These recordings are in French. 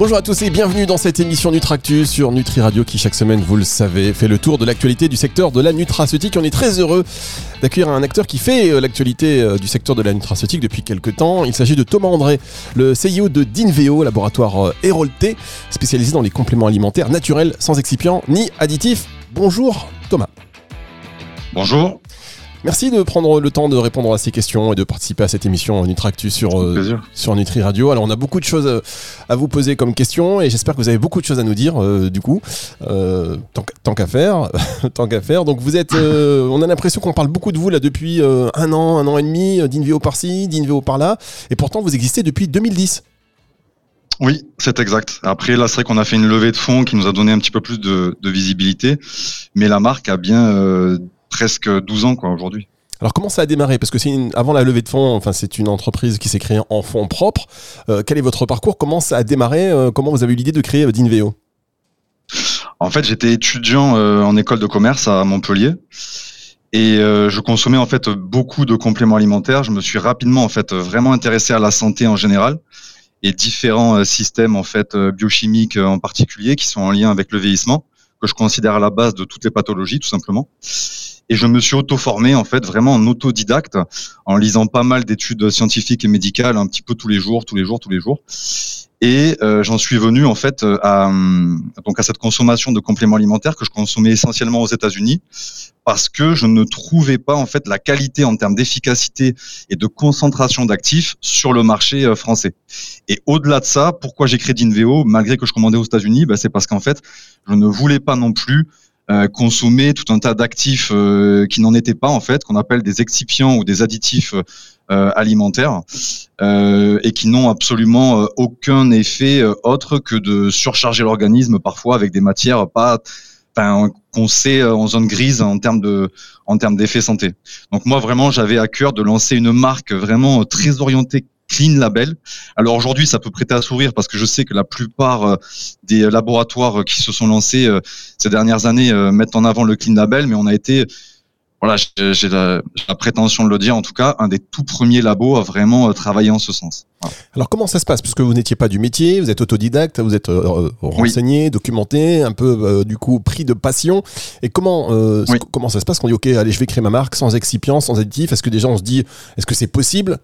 Bonjour à tous et bienvenue dans cette émission Nutractus sur Nutri Radio qui chaque semaine, vous le savez, fait le tour de l'actualité du secteur de la nutraceutique. On est très heureux d'accueillir un acteur qui fait euh, l'actualité euh, du secteur de la nutraceutique depuis quelques temps. Il s'agit de Thomas André, le CEO de Dinveo, laboratoire Hérolté, euh, spécialisé dans les compléments alimentaires naturels sans excipients ni additifs. Bonjour Thomas. Bonjour. Merci de prendre le temps de répondre à ces questions et de participer à cette émission Nutractus sur, euh, sur Nutri Radio. Alors on a beaucoup de choses euh, à vous poser comme questions et j'espère que vous avez beaucoup de choses à nous dire euh, du coup. tant, qu'à faire, tant qu'à faire. Donc vous êtes, on a l'impression qu'on parle beaucoup de vous là depuis un an, un an et demi, d'Inveo par-ci, d'Inveo par-là, et pourtant vous existez depuis 2010. Oui, c'est exact. Après, là, c'est vrai qu'on a fait une levée de fonds qui nous a donné un petit peu plus de, de visibilité, mais la marque a bien presque 12 ans quoi aujourd'hui. Alors comment ça a démarré? Parce que c'est avant la levée de fonds, enfin c'est une entreprise qui s'est créée en fonds propres. Euh, quel est votre parcours? Comment ça a démarré? Euh, Comment vous avez eu l'idée de créer euh, Dinveo? En fait, j'étais étudiant en école de commerce à Montpellier et je consommais en fait beaucoup de compléments alimentaires. Je me suis rapidement en fait vraiment intéressé à la santé en général et différents systèmes en fait biochimiques en particulier qui sont en lien avec le vieillissement que je considère à la base de toutes les pathologies tout simplement. Et je me suis auto-formé en fait vraiment en autodidacte, en lisant pas mal d'études scientifiques et médicales un petit peu tous les jours, tous les jours, tous les jours. Et euh, j'en suis venu en fait euh, à donc à cette consommation de compléments alimentaires que je consommais essentiellement aux États-Unis parce que je ne trouvais pas en fait la qualité en termes d'efficacité et de concentration d'actifs sur le marché euh, français. Et au-delà de ça, pourquoi j'ai créé Dinveo malgré que je commandais aux États-Unis? Bah, c'est parce qu'en fait je ne voulais pas non plus euh, consommer tout un tas d'actifs euh, qui n'en étaient pas en fait, qu'on appelle des excipients ou des additifs euh, alimentaires, et qui n'ont absolument aucun effet autre que de surcharger l'organisme parfois avec des matières pas qu'on sait en zone grise en termes de en termes d'effet santé. Donc moi vraiment j'avais à cœur de lancer une marque vraiment très orientée Clean Label. Alors aujourd'hui, ça peut prêter à sourire parce que je sais que la plupart euh, des laboratoires qui se sont lancés euh, ces dernières années euh, mettent en avant le Clean Label, mais on a été voilà, j'ai la, prétention de le dire en tout cas, un des tout premiers labos à vraiment travailler en ce sens. Alors comment ça se passe? Puisque vous n'étiez pas du métier, vous êtes autodidacte, vous êtes renseigné, documenté, un peu du coup pris de passion. Et comment comment ça se passe? Quand on dit ok, allez, je vais créer ma marque sans excipient, sans additif Est-ce que déjà on se dit est-ce que c'est possible?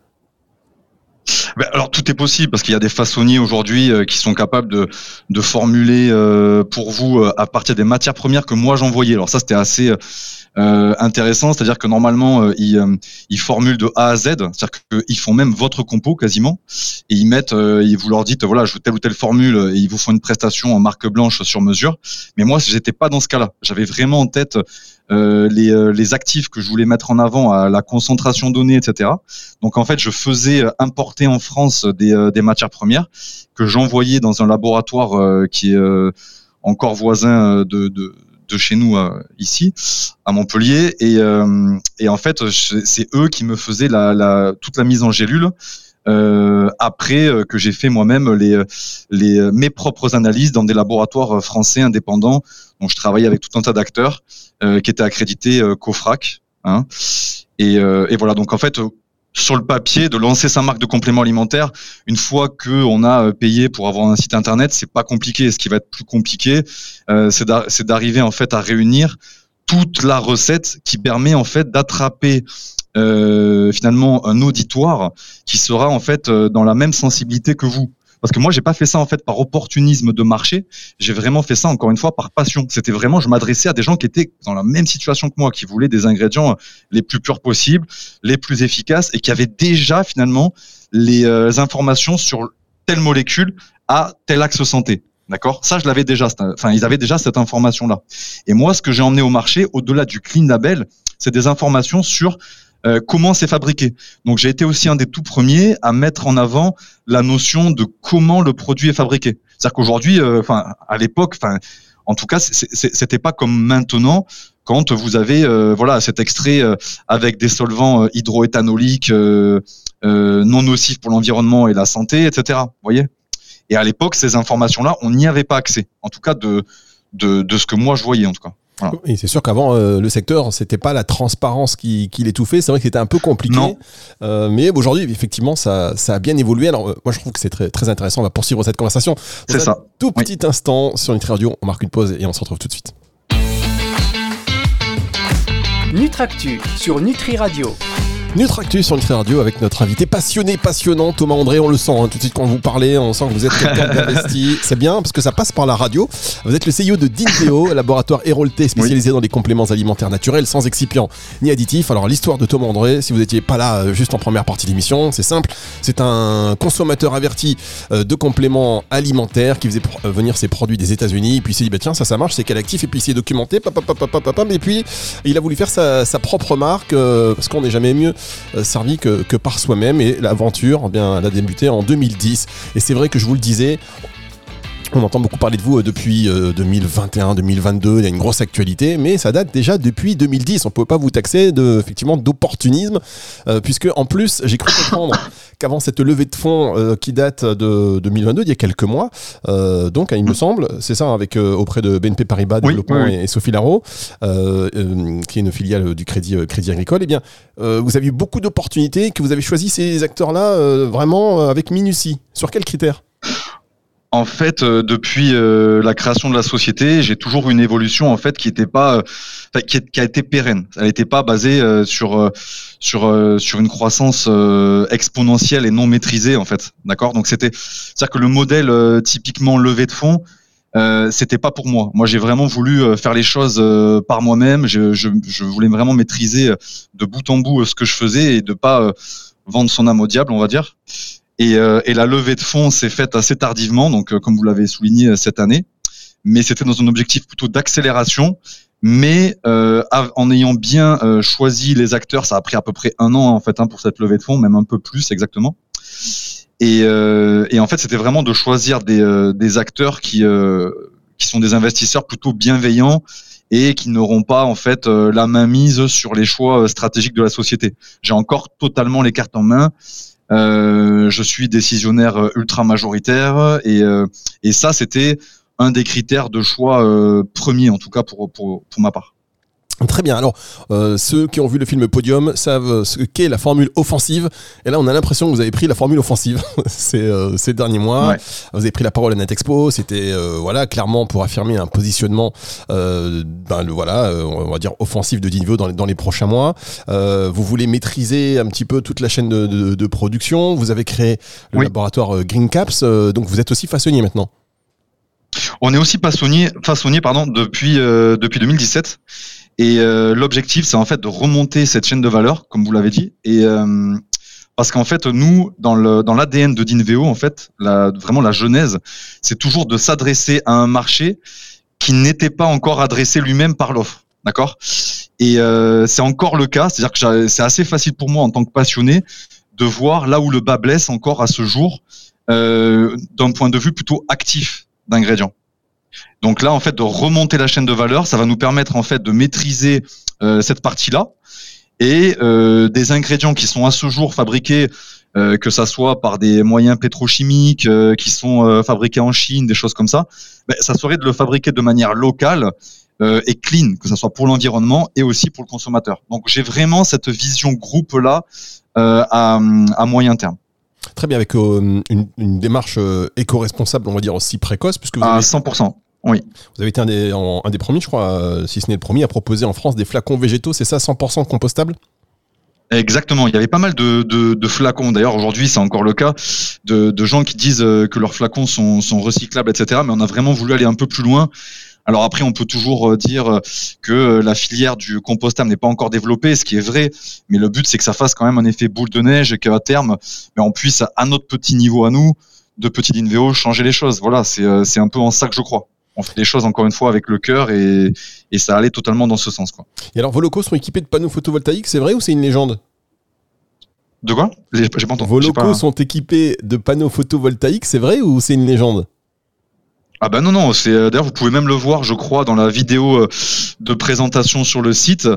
Ben, alors tout est possible parce qu'il y a des façonniers aujourd'hui euh, qui sont capables de, de formuler euh, pour vous euh, à partir des matières premières que moi j'envoyais. Alors ça c'était assez intéressant, c'est-à-dire que normalement ils, ils formulent de A à Z, c'est-à-dire qu'ils font même votre compo quasiment et ils mettent, ils vous leur dites voilà je veux telle ou telle formule et ils vous font une prestation en marque blanche sur mesure. Mais moi j'étais pas dans ce cas-là. J'avais vraiment en tête euh, les, euh, les, actifs que je voulais mettre en avant, à la concentration donnée, etc. Donc en fait, je faisais euh, importer en France des, des matières premières que j'envoyais dans un laboratoire qui est encore voisin de, de, de chez nous ici à Montpellier et, et en fait c'est eux qui me faisaient la, la, toute la mise en gélule euh, après euh, que j'ai fait moi-même les, les, euh, mes propres analyses dans des laboratoires français indépendants. Donc, je travaillais avec tout un tas d'acteurs qui étaient accrédités COFRAC. Hein. Et, et, voilà, donc en fait, sur le papier, de lancer sa marque de complément alimentaire, une fois qu'on a payé pour avoir un site internet, c'est pas compliqué. Ce qui va être plus compliqué, c'est d'arriver en fait à réunir toute la recette qui permet en fait d'attraper euh, finalement un auditoire qui sera en fait euh, dans la même sensibilité que vous. Parce que moi, j'ai pas fait ça en fait par opportunisme de marché. J'ai vraiment fait ça encore une fois par passion. C'était vraiment, je m'adressais à des gens qui étaient dans la même situation que moi, qui voulaient des ingrédients les plus purs possibles, les plus efficaces et qui avaient déjà finalement les euh, informations sur telle molécule à tel axe santé. D'accord? Ça, je l'avais déjà. Enfin, ils avaient déjà cette information-là. Et moi, ce que j'ai emmené au marché, au-delà du clean label, c'est des informations sur euh, comment c'est fabriqué. Donc, j'ai été aussi un des tout premiers à mettre en avant la notion de comment le produit est fabriqué. C'est-à-dire qu'aujourd'hui, euh, enfin, à l'époque, enfin, en tout cas, c'était pas comme maintenant quand vous avez euh, voilà cet extrait avec des solvants hydroéthanoliques non nocifs pour l'environnement et la santé, etc. Voyez Et à l'époque, ces informations-là, on n'y avait pas accès. En tout cas, de, de, de ce que moi je voyais, en tout cas. Et c'est sûr qu'avant, euh, le secteur, c'était pas la transparence qui, qui l'étouffait. C'est vrai que c'était un peu compliqué. Euh, mais aujourd'hui, effectivement, ça, ça a bien évolué. Alors, euh, moi, je trouve que c'est très, très intéressant. On va poursuivre cette conversation. C'est ça. Tout petit instant sur Nutri Radio. On marque une pause et on se retrouve tout de suite. Nutractu sur Nutri Radio. Nutractus sur Nutri Radio avec notre invité passionné, passionnant, Thomas André. On le sent hein, tout de suite quand vous parlez, on sent que vous êtes quelqu'un d'investi. C'est bien parce que ça passe par la radio. Vous êtes le CEO de Dinveo, laboratoire Hérolté spécialisé dans les compléments alimentaires naturels sans excipients ni additifs. Alors l'histoire de Thomas André, si vous n'étiez pas là euh, juste en première partie de l'émission, c'est simple. C'est un consommateur averti euh, de compléments alimentaires qui faisait euh, venir ses produits des États-Unis. Puis il s'est dit bah tiens ça ça marche, c'est quel actif et puis il s'est documenté. Et puis il a voulu faire sa, propre marque parce qu'on n'est jamais mieux euh, servi que, que par soi-même et l'aventure, eh bien, elle a débuté en 2010. Et c'est vrai que je vous le disais, on entend beaucoup parler de vous euh, depuis 2021, euh, 2022, il y a une grosse actualité, mais ça date déjà depuis 2010. On ne peut pas vous taxer de, effectivement d'opportunisme, euh, puisque en plus, j'ai cru comprendre qu'avant cette levée de fonds qui date de 2022, il y a quelques mois, donc il me semble, c'est ça, avec auprès de BNP Paribas Développement Et, Sophie Laro, qui est une filiale du Crédit, Crédit Agricole, eh bien, vous avez eu beaucoup d'opportunités, que vous avez choisi ces acteurs-là vraiment avec minutie. Sur quels critères? En fait, euh, depuis euh, la création de la société, j'ai toujours une évolution en fait qui était pas, euh, qui, a été pérenne. Elle n'était pas basée sur sur sur une croissance exponentielle et non maîtrisée en fait. D'accord? Donc c'était, c'est-à-dire que le modèle typiquement levé de fonds, euh, c'était pas pour moi. Moi, j'ai vraiment voulu faire les choses par moi-même. Je, je, je, voulais vraiment maîtriser de bout en bout ce que je faisais et de pas vendre son âme au diable, on va dire. Et, euh, et, la levée de fonds s'est faite assez tardivement, donc euh, comme vous l'avez souligné euh, cette année, mais c'était dans un objectif plutôt d'accélération. Mais euh, en ayant bien choisi les acteurs, ça a pris à peu près un an en fait hein, pour cette levée de fonds, même un peu plus exactement. Et, et en fait, c'était vraiment de choisir des, des acteurs qui qui sont des investisseurs plutôt bienveillants et qui n'auront pas en fait la main mise sur les choix stratégiques de la société. J'ai encore totalement les cartes en main euh, je suis décisionnaire euh, ultra majoritaire et, euh, et ça c'était un des critères de choix euh, premier en tout cas pour, pour, pour ma part. Très bien. Alors, euh, ceux qui ont vu le film Podium savent ce qu'est la formule offensive. Et là, on a l'impression que vous avez pris la formule offensive ces, euh, ces derniers mois. Vous avez pris la parole à Netexpo. C'était euh, voilà clairement pour affirmer un positionnement, ben, le, voilà, on va dire offensif de niveau dans les, dans les prochains mois. vous voulez maîtriser un petit peu toute la chaîne de, de, de production. Vous avez créé le laboratoire Green Caps. donc, vous êtes aussi façonnier maintenant. On est aussi façonnier, façonnier pardon, depuis, depuis 2017. Et euh, l'objectif, c'est en fait de remonter cette chaîne de valeur, comme vous l'avez dit. Et euh, parce qu'en fait, nous, dans le dans l'ADN de Dinveo, en fait, la, vraiment la genèse, c'est toujours de s'adresser à un marché qui n'était pas encore adressé lui-même par l'offre. D'accord? Et euh, c'est encore le cas, c'est-à-dire que c'est assez facile pour moi en tant que passionné de voir là où le bas blesse encore à ce jour, d'un point de vue plutôt actif d'ingrédients. Donc là, en fait, de remonter la chaîne de valeur, ça va nous permettre en fait de maîtriser euh, cette partie-là et euh, des ingrédients qui sont à ce jour fabriqués, euh, que ça soit par des moyens pétrochimiques qui sont fabriqués en Chine, des choses comme ça, ben, ça serait de le fabriquer de manière locale et clean, que ce soit pour l'environnement et aussi pour le consommateur. Donc j'ai vraiment cette vision groupe là à, à moyen terme. Très bien, avec une, une, démarche éco-responsable, on va dire aussi précoce, puisque vous à 100%. Oui. Vous avez été un des, un des premiers, je crois, euh, si ce n'est le premier, à proposer en France des flacons végétaux, c'est ça, 100% compostables Exactement, il y avait pas mal de, de, flacons. D'ailleurs, aujourd'hui, c'est encore le cas de, de, gens qui disent euh, que leurs flacons sont, sont, recyclables, etc. Mais on a vraiment voulu aller un peu plus loin. Alors après, on peut toujours euh, dire que la filière du compostable n'est pas encore développée, ce qui est vrai. Mais le but, c'est que ça fasse quand même un effet boule de neige et qu'à terme, mais on puisse, à notre petit niveau à nous, de petit Invéo, changer les choses. Voilà, c'est un peu en ça que je crois on fait les choses encore une fois avec le cœur et, ça allait totalement dans ce sens. Quoi. Et alors vos locaux sont équipés de panneaux photovoltaïques, c'est vrai ou c'est une légende? De quoi? J'ai pas entendu. Vos locaux sont équipés de panneaux photovoltaïques, c'est vrai ou c'est une légende? Ah ben non non, c'est euh, d'ailleurs vous pouvez même le voir, je crois, dans la vidéo euh, de présentation sur le site.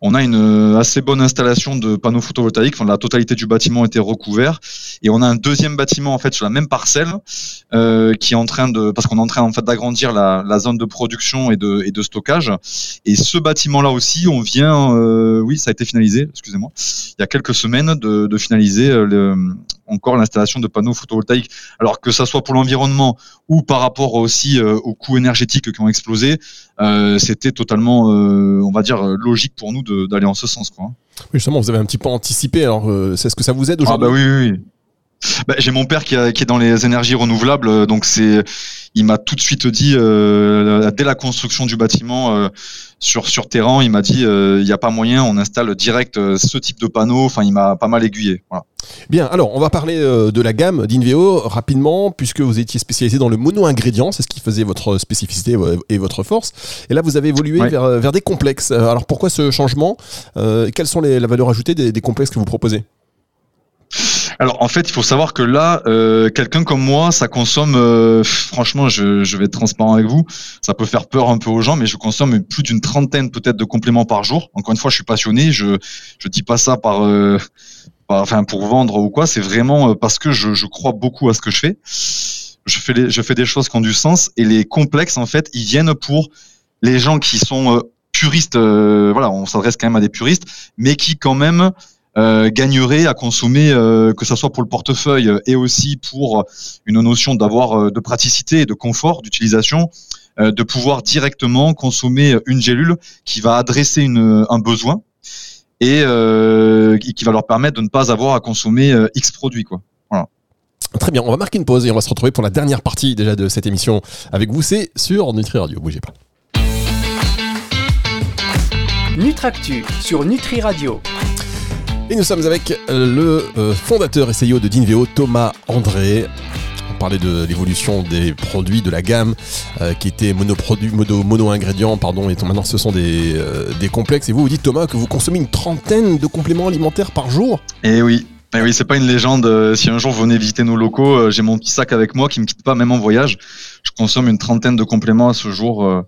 On a une assez bonne installation de panneaux photovoltaïques. Enfin, la totalité du bâtiment était recouvert, et on a un deuxième bâtiment en fait sur la même parcelle euh, qui est en train de, parce qu'on est en train en fait d'agrandir la, zone de production et de, stockage. Et ce bâtiment-là aussi, on vient, euh, oui, ça a été finalisé. Excusez-moi, il y a quelques semaines de, finaliser euh, encore l'installation de panneaux photovoltaïques. Alors que ça soit pour l'environnement ou par rapport aussi euh, aux coûts énergétiques qui ont explosé, euh, c'était totalement, euh, on va dire, logique pour nous d'aller en ce sens. Quoi. Oui, justement, vous avez un petit peu anticipé. Alors, c'est ce que ça vous aide aujourd'hui Ah bah oui, oui. oui. Bah, j'ai mon père qui, qui, est dans les énergies renouvelables, donc c'est, il m'a tout de suite dit euh, dès la construction du bâtiment euh, sur sur terrain, il m'a dit il n'y a pas moyen, on installe direct ce type de panneau. Enfin, il m'a pas mal aiguillé. Voilà. Bien, alors on va parler de la gamme d'Inveo rapidement, puisque vous étiez spécialisé dans le mono-ingrédient, c'est ce qui faisait votre spécificité et votre force. Et là, vous avez évolué ouais. vers, vers, des complexes. Alors pourquoi ce changement? Quelles sont les, la valeur ajoutée des, des complexes que vous proposez? Alors en fait, il faut savoir que là, euh, quelqu'un comme moi, ça consomme, euh, franchement, je, vais être transparent avec vous, ça peut faire peur un peu aux gens, mais je consomme plus d'une trentaine peut-être de compléments par jour. Encore une fois, je suis passionné, je je dis pas ça par, euh, enfin pour vendre ou quoi, c'est vraiment parce que je, crois beaucoup à ce que je fais. Je fais je fais des choses qui ont du sens et les complexes en fait, ils viennent pour les gens qui sont puristes. voilà, on s'adresse quand même à des puristes, mais qui quand même euh, gagnerait à consommer, euh, que ce soit pour le portefeuille et aussi pour une notion d'avoir euh, de praticité et de confort d'utilisation, euh, de pouvoir directement consommer une gélule qui va adresser une, un besoin et euh, qui va leur permettre de ne pas avoir à consommer X produits. Quoi. Voilà. Très bien, on va marquer une pause et on va se retrouver pour la dernière partie déjà de cette émission avec vous. C'est sur Nutri Radio. Bougez pas. Nutractu sur Nutri Radio. Et nous sommes avec le fondateur et CEO de Dinveo, Thomas André. On parlait de l'évolution des produits de la gamme euh, qui étaient monoproduits, mono, mono-ingrédients, pardon, et maintenant ce sont des, euh, des complexes. Et vous, vous dites, Thomas, que vous consommez une trentaine de compléments alimentaires par jour? Eh oui, eh oui, c'est pas une légende. Si un jour vous venez visiter nos locaux, j'ai mon petit sac avec moi qui me quitte pas, même en voyage. Je consomme une trentaine de compléments à ce jour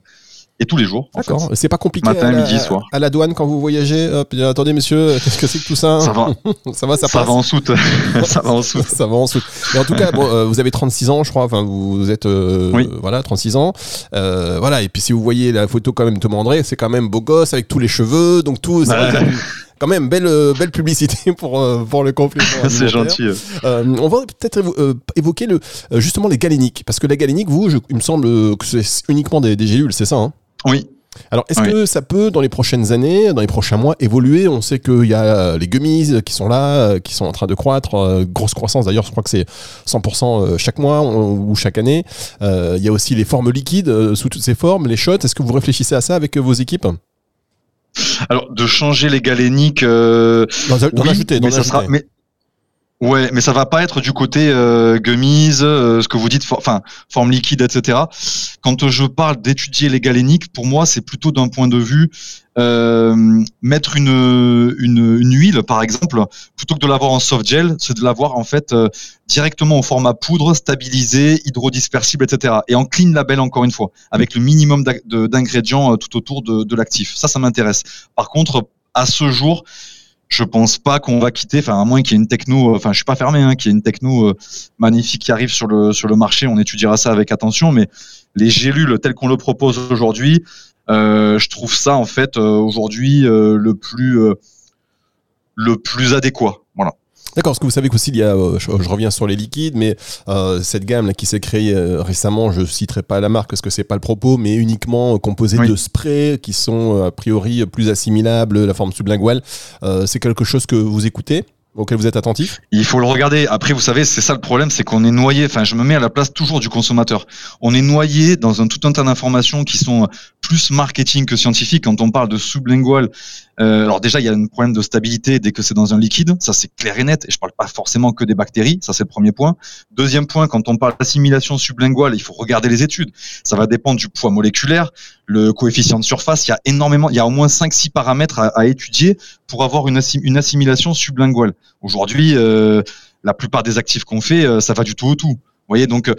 et tous les jours. D'accord. C'est pas compliqué Matin, à, la, midi, soir. à la douane quand vous voyagez. Hop, attendez, monsieur, qu'est-ce que c'est que tout ça Ça va. ça va, ça, ça passe. va en soute. ça va en soute. ça va en soute. Mais en tout cas, bon, euh, vous avez 36 ans, je crois. Enfin, vous êtes euh, oui. voilà 36 ans. Euh, voilà. Et puis si vous voyez la photo quand même de Thomas André, c'est quand même beau gosse avec tous les cheveux, donc tout. Bah, quand même belle belle publicité pour pour le complément. c'est gentil. Euh, on va peut-être évoquer le justement les galéniques parce que la galénique, vous, je, il me semble que c'est uniquement des, des gélules, c'est ça hein? Oui. Alors, est-ce oui. que ça peut, dans les prochaines années, dans les prochains mois, évoluer? On sait qu'il y a les gummies qui sont là, qui sont en train de croître, grosse croissance d'ailleurs, je crois que c'est 100% chaque mois ou chaque année. Euh, il y a aussi les formes liquides sous toutes ces formes, les shots. Est-ce que vous réfléchissez à ça avec vos équipes? Alors de changer les galéniques, euh, oui, ajouter, mais ça sera, mais Ouais, mais ça va pas être du côté euh, gummies, euh, ce que vous dites, enfin forme liquide, etc. Quand je parle d'étudier les galéniques, pour moi, c'est plutôt d'un point de vue euh, mettre une, une, une huile, par exemple, plutôt que de l'avoir en soft gel, c'est de l'avoir en fait euh, directement au format poudre, stabilisé, hydrodispersible, etc. Et en clean label encore une fois, avec le minimum d'ingrédients euh, tout autour de, de l'actif. Ça, ça m'intéresse. Par contre, à ce jour, je pense pas qu'on va quitter, enfin à moins qu'il y ait une techno, enfin je suis pas fermé, hein, qu'il y ait une techno euh, magnifique qui arrive sur le sur le marché, on étudiera ça avec attention, mais les gélules telles qu'on le propose aujourd'hui, euh, je trouve ça en fait euh, aujourd'hui le plus le plus adéquat, voilà. D'accord, parce que vous savez qu'aussi il y a, euh, je, je, reviens sur les liquides, mais euh, cette gamme là qui s'est créée euh, récemment, je citerai pas la marque parce que c'est pas le propos, mais uniquement composée oui. de sprays qui sont a priori plus assimilables, la forme sublinguale. c'est quelque chose que vous écoutez? Auquel vous êtes attentif Il faut le regarder. Après, vous savez, c'est ça le problème, c'est qu'on est noyé. Enfin, je me mets à la place toujours du consommateur. On est noyé dans un tout un tas d'informations qui sont plus marketing que scientifiques. Quand on parle de sublingual, euh, alors déjà, il y a un problème de stabilité dès que c'est dans un liquide. Ça, c'est clair et net. Et je parle pas forcément que des bactéries. Ça, c'est le premier point. Deuxième point, quand on parle d'assimilation sublinguale, il faut regarder les études. Ça va dépendre du poids moléculaire, le coefficient de surface. Il y a énormément, il y a au moins 5-6 paramètres à, étudier pour avoir une, assim une assimilation sublinguale. Aujourd'hui, euh, la plupart des actifs qu'on fait, euh, ça va du tout au tout. Vous voyez, donc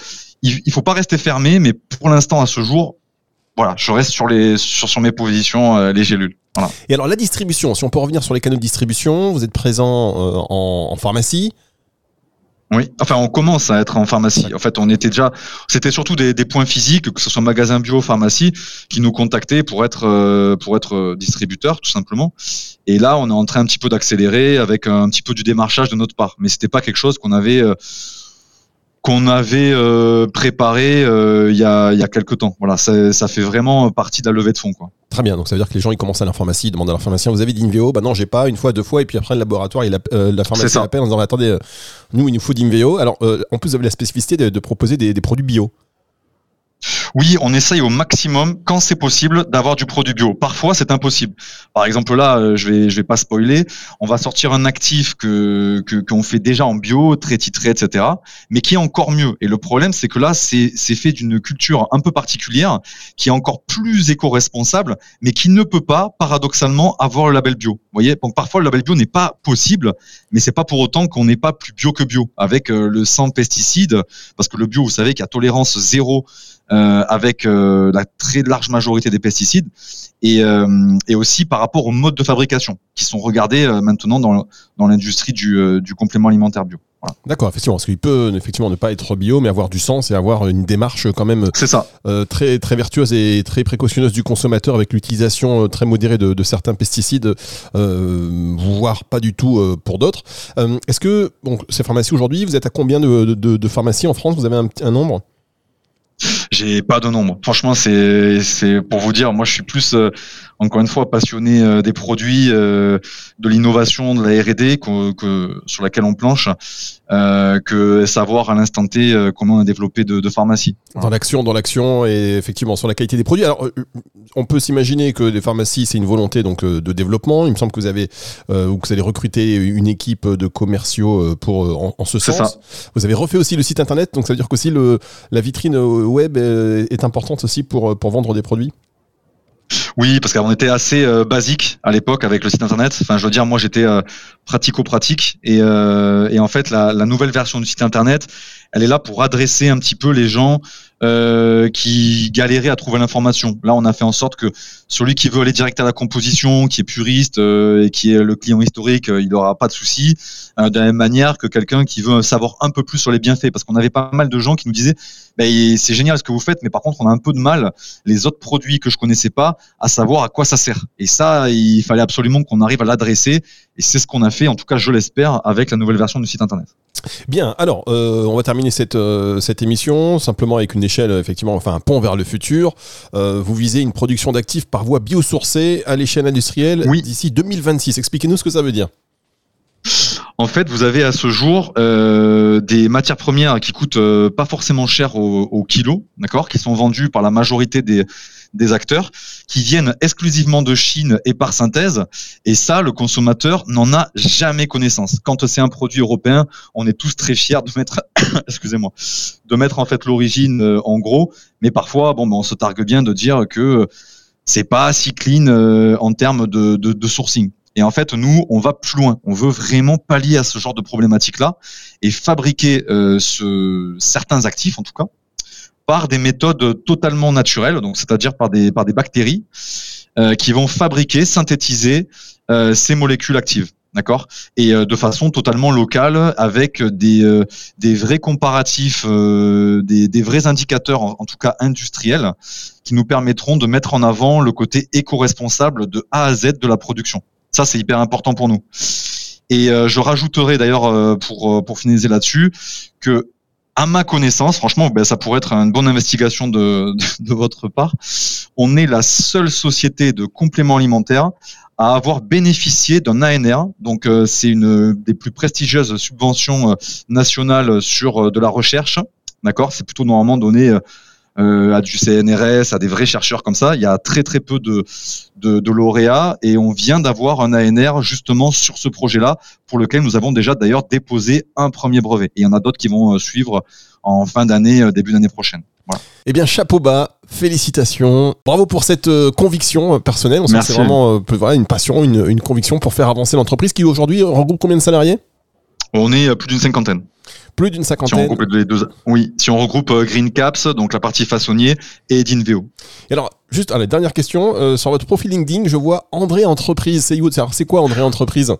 il, il faut pas rester fermé, mais pour l'instant, à ce jour, voilà, je reste sur mes positions les gélules. Et alors la distribution, si on peut revenir sur les canaux de distribution, vous êtes présent en, en pharmacie. Oui, enfin on commence à être en pharmacie. En fait, on était déjà, c'était surtout des, des, points physiques, que ce soit magasin bio, pharmacie, qui nous contactaient pour être euh, pour être euh, distributeur tout simplement. Et là, on est en train un petit peu d'accélérer avec un petit peu du démarchage de notre part, mais c'était pas quelque chose qu'on avait euh, qu'on avait euh, préparé euh, il y a il y a quelques temps. Voilà, ça, ça, fait vraiment partie de la levée de fonds quoi. Très bien, donc ça veut dire que les gens ils commencent à la pharmacie, ils demandent à leur pharmacien vous avez d'Inveo Bah non, j'ai pas, une fois, deux fois, et puis après le laboratoire, il a, euh, la pharmacie appelle en disant attendez, nous il nous faut d'Inveo. Alors en plus vous avez la spécificité de, de proposer des, des produits bio. Oui, on essaye au maximum, quand c'est possible, d'avoir du produit bio. Parfois, c'est impossible. Par exemple, là, euh, je vais, je vais pas spoiler. On va sortir un actif que qu'on fait déjà en bio, très titré, etc., mais qui est encore mieux. Et le problème, c'est que là, c'est fait d'une culture un peu particulière, qui est encore plus éco-responsable, mais qui ne peut pas, paradoxalement, avoir le label bio. Vous voyez, donc parfois le label bio n'est pas possible, mais c'est pas pour autant qu'on n'est pas plus bio que bio, avec euh, le sans pesticides, parce que le bio, vous savez, qu'il a tolérance zéro euh, avec euh, la très large majorité des pesticides, et, euh, et, aussi par rapport aux modes de fabrication qui sont regardés maintenant dans, dans l'industrie du, du, complément alimentaire bio. Voilà. D'accord, effectivement, parce qu'il peut effectivement ne pas être bio, mais avoir du sens et avoir une démarche quand même ça. très très vertueuse et très précautionneuse du consommateur avec l'utilisation très modérée de, de, certains pesticides, voire pas du tout pour d'autres. Est-ce que bon, ces pharmacies aujourd'hui, vous êtes à combien de, de, de pharmacies en France? Vous avez un, un nombre? J'ai pas de nombre. Franchement, c'est c'est pour vous dire, moi je suis plus euh, encore une fois passionné euh, des produits, euh, de l'innovation, de la R&D que, sur laquelle on planche, euh, que savoir à l'instant T comment on a développé de, de pharmacie. Dans l'action, dans l'action et effectivement sur la qualité des produits. Alors, on peut s'imaginer que les pharmacies c'est une volonté donc de développement. Il me semble que vous avez ou que vous allez recruter une équipe de commerciaux pour en, ce sens. Ça. Vous avez refait aussi le site internet, donc ça veut dire qu'aussi le la vitrine web est importante aussi pour pour vendre des produits. Oui, parce qu'on était assez euh, basique à l'époque avec le site internet. Enfin, je veux dire, moi j'étais euh, pratico-pratique et, euh, et, en fait la, nouvelle version du site internet, elle est là pour adresser un petit peu les gens euh, qui galéraient à trouver l'information. Là, on a fait en sorte que celui qui veut aller direct à la composition, qui est puriste euh, et qui est le client historique, euh, il n'aura pas de souci. de la même manière que quelqu'un qui veut savoir un peu plus sur les bienfaits, parce qu'on avait pas mal de gens qui nous disaient bah, c'est génial ce que vous faites, mais par contre, on a un peu de mal les autres produits que je connaissais pas à savoir à quoi ça sert. Et ça, il fallait absolument qu'on arrive à l'adresser. Et c'est ce qu'on a fait, en tout cas, je l'espère, avec la nouvelle version du site internet. Bien, alors euh, on va terminer cette, euh, cette émission simplement avec une échelle, effectivement, enfin un pont vers le futur. Euh, vous visez une production d'actifs par voie biosourcée à l'échelle industrielle oui. d'ici 2026. Expliquez-nous ce que ça veut dire. En fait, vous avez à ce jour euh, des matières premières qui coûtent euh, pas forcément cher au, au kilo, d'accord, qui sont vendues par la majorité des, acteurs, qui viennent exclusivement de Chine et par synthèse. Et ça, le consommateur n'en a jamais connaissance. Quand c'est un produit européen, on est tous très fiers de mettre, excusez-moi, de mettre en fait l'origine euh, en gros. Mais parfois, bon, ben, on se targue bien de dire que c'est pas si clean en termes de sourcing. Et en fait, nous, on va plus loin. On veut vraiment pallier à ce genre de problématique-là et fabriquer euh, ce, certains actifs, en tout cas, par des méthodes totalement naturelles, donc c'est-à-dire par des par des bactéries euh, qui vont fabriquer, synthétiser euh, ces molécules actives. D'accord? Et de façon totalement locale, avec des, des vrais comparatifs, des, vrais indicateurs, en, tout cas industriels, qui nous permettront de mettre en avant le côté éco-responsable de A à Z de la production. Ça, c'est hyper important pour nous. Et euh, je rajouterai d'ailleurs, euh, pour, euh, pour finaliser là-dessus, que à ma connaissance, franchement, ben, ça pourrait être une bonne investigation de, de, votre part. On est la seule société de compléments alimentaires à avoir bénéficié d'un ANR. Donc, c'est une des plus prestigieuses subventions nationales sur de la recherche. D'accord? C'est plutôt normalement donné euh, à du CNRS, à des vrais chercheurs comme ça. Il y a très très peu de, de, de lauréats et on vient d'avoir un ANR justement sur ce projet-là pour lequel nous avons déjà d'ailleurs déposé un premier brevet. Et il y en a d'autres qui vont euh, suivre en fin d'année, euh, début d'année prochaine. Voilà. Eh bien, chapeau bas, félicitations. Bravo pour cette euh, conviction personnelle. On sent que c'est vraiment euh, voilà, une passion, une, une conviction pour faire avancer l'entreprise qui aujourd'hui regroupe combien de salariés? On est plus d'une cinquantaine Plus d'une Si on cinquantaine. regroupe les deux, oui, si on regroupe euh, Green Caps, donc la partie façonnier, et Dinveo. Et alors, juste, allez, dernière question. Euh, sur votre profil LinkedIn, je vois André Entreprise. C'est quoi André Entreprise?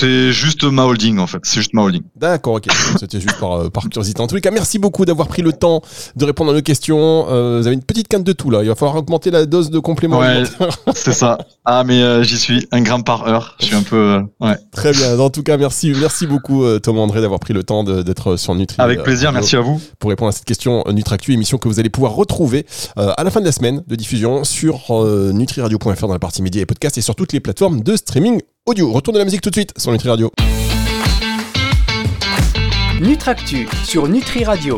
C'est juste ma holding en fait. C'est juste ma holding. D'accord, ok. C'était juste par, euh, par curiosité. En les cas, merci beaucoup d'avoir pris le temps de répondre à nos questions. Euh, vous avez une petite canne de tout là. Il va falloir augmenter la dose de compléments Ouais. C'est ça. Ah mais euh, j'y suis un gramme par heure. Je suis un peu. euh, ouais. Très bien. En tout cas, merci, merci beaucoup Thomas André d'avoir pris le temps d'être sur Nutri. Avec plaisir. Merci à vous. Pour répondre à cette question Nutractu, émission que vous allez pouvoir retrouver euh, à la fin de la semaine de diffusion sur nutriradio.fr dans la partie médias et podcasts et sur toutes les plateformes de streaming audio. Retour de la musique tout de suite sur Nutri Radio. Nutractu sur Nutri Radio.